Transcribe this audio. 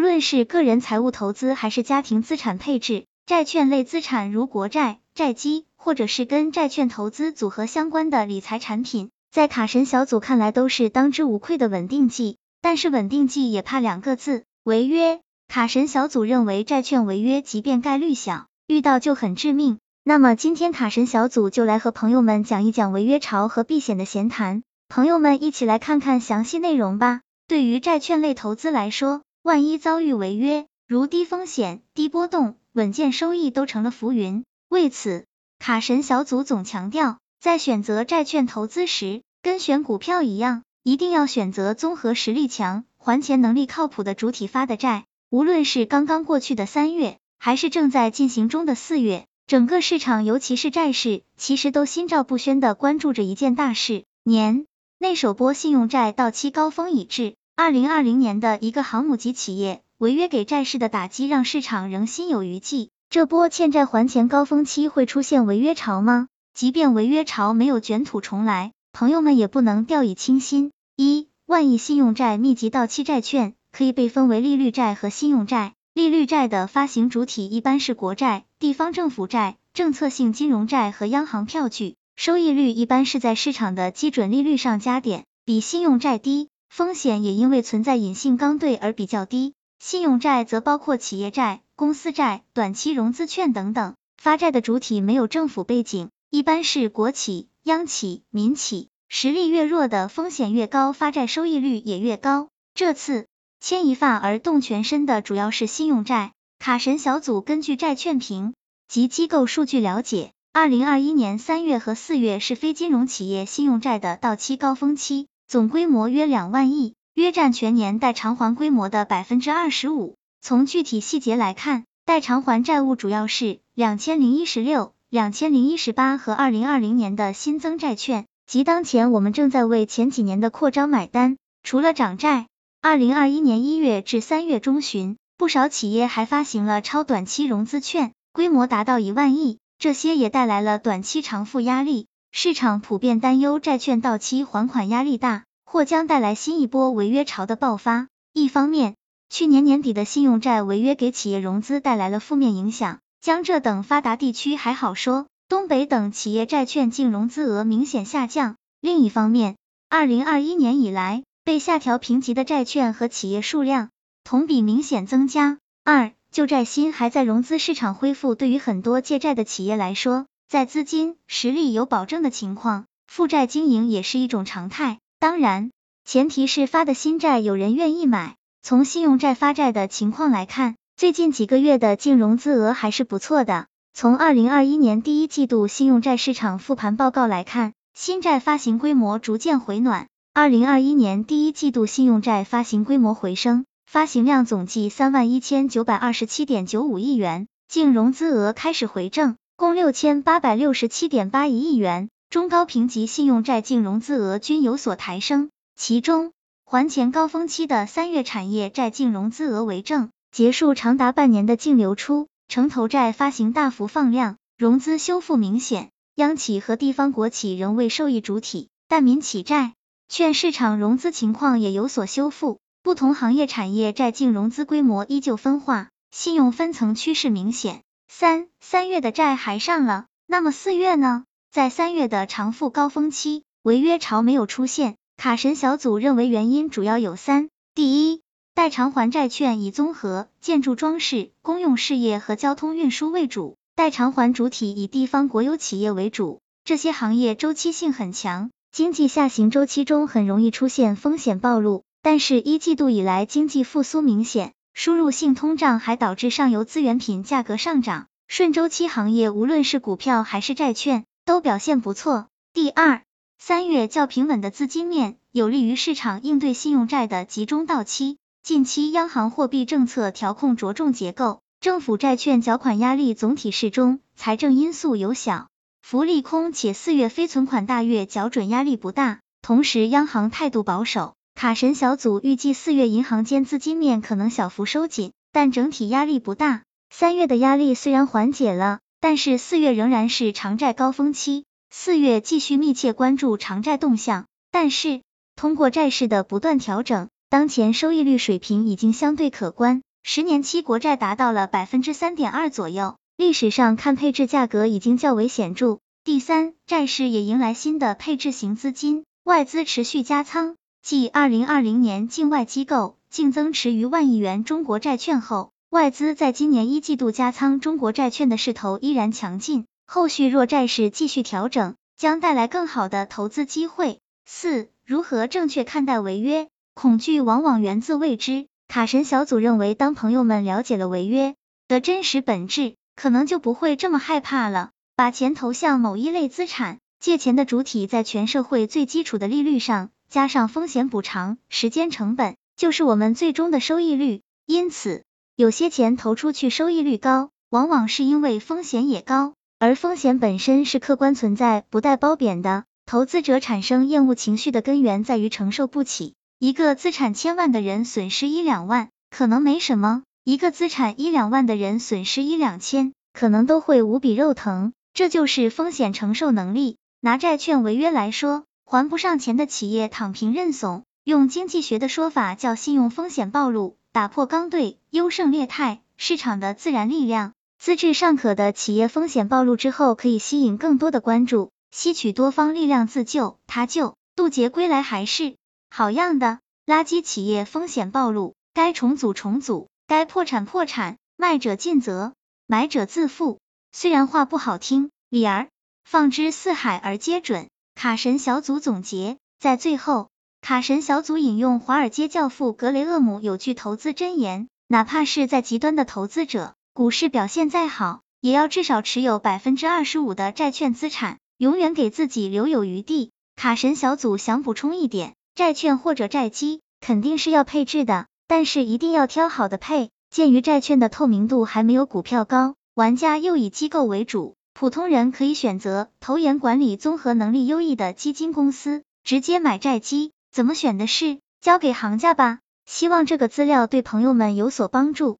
无论是个人财务投资还是家庭资产配置，债券类资产如国债、债基，或者是跟债券投资组合相关的理财产品，在卡神小组看来都是当之无愧的稳定剂。但是稳定剂也怕两个字，违约。卡神小组认为债券违约，即便概率小，遇到就很致命。那么今天卡神小组就来和朋友们讲一讲违约潮和避险的闲谈，朋友们一起来看看详细内容吧。对于债券类投资来说，万一遭遇违约，如低风险、低波动、稳健收益都成了浮云。为此，卡神小组总强调，在选择债券投资时，跟选股票一样，一定要选择综合实力强、还钱能力靠谱的主体发的债。无论是刚刚过去的三月，还是正在进行中的四月。整个市场，尤其是债市，其实都心照不宣的关注着一件大事。年内首波信用债到期高峰已至，二零二零年的一个航母级企业违约给债市的打击，让市场仍心有余悸。这波欠债还钱高峰期会出现违约潮吗？即便违约潮没有卷土重来，朋友们也不能掉以轻心。一万亿信用债密集到期债券，可以被分为利率债和信用债。利率债的发行主体一般是国债、地方政府债、政策性金融债和央行票据，收益率一般是在市场的基准利率上加点，比信用债低，风险也因为存在隐性刚兑而比较低。信用债则包括企业债、公司债、短期融资券等等，发债的主体没有政府背景，一般是国企、央企、民企，实力越弱的风险越高，发债收益率也越高。这次。牵一发而动全身的主要是信用债。卡神小组根据债券评及机构数据了解，二零二一年三月和四月是非金融企业信用债的到期高峰期，总规模约两万亿，约占全年待偿还规模的百分之二十五。从具体细节来看，待偿还债务主要是两千零一十六、两千零一十八和二零二零年的新增债券，即当前我们正在为前几年的扩张买单。除了涨债。二零二一年一月至三月中旬，不少企业还发行了超短期融资券，规模达到一万亿，这些也带来了短期偿付压力。市场普遍担忧债券到期还款压力大，或将带来新一波违约潮的爆发。一方面，去年年底的信用债违约给企业融资带来了负面影响，江浙等发达地区还好说，东北等企业债券净融资额明显下降。另一方面，二零二一年以来，被下调评级的债券和企业数量同比明显增加。二，旧债新还在融资市场恢复，对于很多借债的企业来说，在资金实力有保证的情况，负债经营也是一种常态。当然，前提是发的新债有人愿意买。从信用债发债的情况来看，最近几个月的净融资额还是不错的。从二零二一年第一季度信用债市场复盘报告来看，新债发行规模逐渐回暖。二零二一年第一季度信用债发行规模回升，发行量总计三万一千九百二十七点九五亿元，净融资额开始回正，共六千八百六十七点八一亿元，中高评级信用债净融资额均有所抬升。其中，还钱高峰期的三月产业债净融资额为正，结束长达半年的净流出，城投债发行大幅放量，融资修复明显。央企和地方国企仍未受益主体，但民企债。券市场融资情况也有所修复，不同行业产业债净融资规模依旧分化，信用分层趋势明显。三三月的债还上了，那么四月呢？在三月的偿付高峰期，违约潮没有出现。卡神小组认为原因主要有三：第一，待偿还债券以综合、建筑装饰、公用事业和交通运输为主，待偿还主体以地方国有企业为主，这些行业周期性很强。经济下行周期中很容易出现风险暴露，但是一季度以来经济复苏明显，输入性通胀还导致上游资源品价格上涨，顺周期行业无论是股票还是债券都表现不错。第二，三月较平稳的资金面有利于市场应对信用债的集中到期。近期央行货币政策调控着重结构，政府债券缴款压力总体适中，财政因素有小。福利空且四月非存款大月缴准压力不大，同时央行态度保守。卡神小组预计四月银行间资金面可能小幅收紧，但整体压力不大。三月的压力虽然缓解了，但是四月仍然是长债高峰期。四月继续密切关注长债动向，但是通过债市的不断调整，当前收益率水平已经相对可观。十年期国债达到了百分之三点二左右，历史上看配置价格已经较为显著。第三，债市也迎来新的配置型资金，外资持续加仓，继二零二零年境外机构净增持逾万亿元中国债券后，外资在今年一季度加仓中国债券的势头依然强劲，后续若债市继续调整，将带来更好的投资机会。四、如何正确看待违约？恐惧往往源自未知。卡神小组认为，当朋友们了解了违约的真实本质，可能就不会这么害怕了。把钱投向某一类资产，借钱的主体在全社会最基础的利率上加上风险补偿，时间成本就是我们最终的收益率。因此，有些钱投出去收益率高，往往是因为风险也高，而风险本身是客观存在，不带褒贬的。投资者产生厌恶情绪的根源在于承受不起。一个资产千万的人损失一两万，可能没什么；一个资产一两万的人损失一两千，可能都会无比肉疼。这就是风险承受能力。拿债券违约来说，还不上钱的企业躺平认怂，用经济学的说法叫信用风险暴露，打破刚兑优胜劣汰市场的自然力量。资质尚可的企业风险暴露之后，可以吸引更多的关注。吸取多方力量自救，他救，渡劫归来还是好样的。垃圾企业风险暴露，该重组重组，该破产破产，卖者尽责，买者自负。虽然话不好听，理儿放之四海而皆准。卡神小组总结，在最后，卡神小组引用华尔街教父格雷厄姆有句投资箴言：哪怕是在极端的投资者，股市表现再好，也要至少持有百分之二十五的债券资产。永远给自己留有余地。卡神小组想补充一点，债券或者债基肯定是要配置的，但是一定要挑好的配。鉴于债券的透明度还没有股票高，玩家又以机构为主，普通人可以选择投研管理综合能力优异的基金公司，直接买债基。怎么选的事，交给行家吧。希望这个资料对朋友们有所帮助。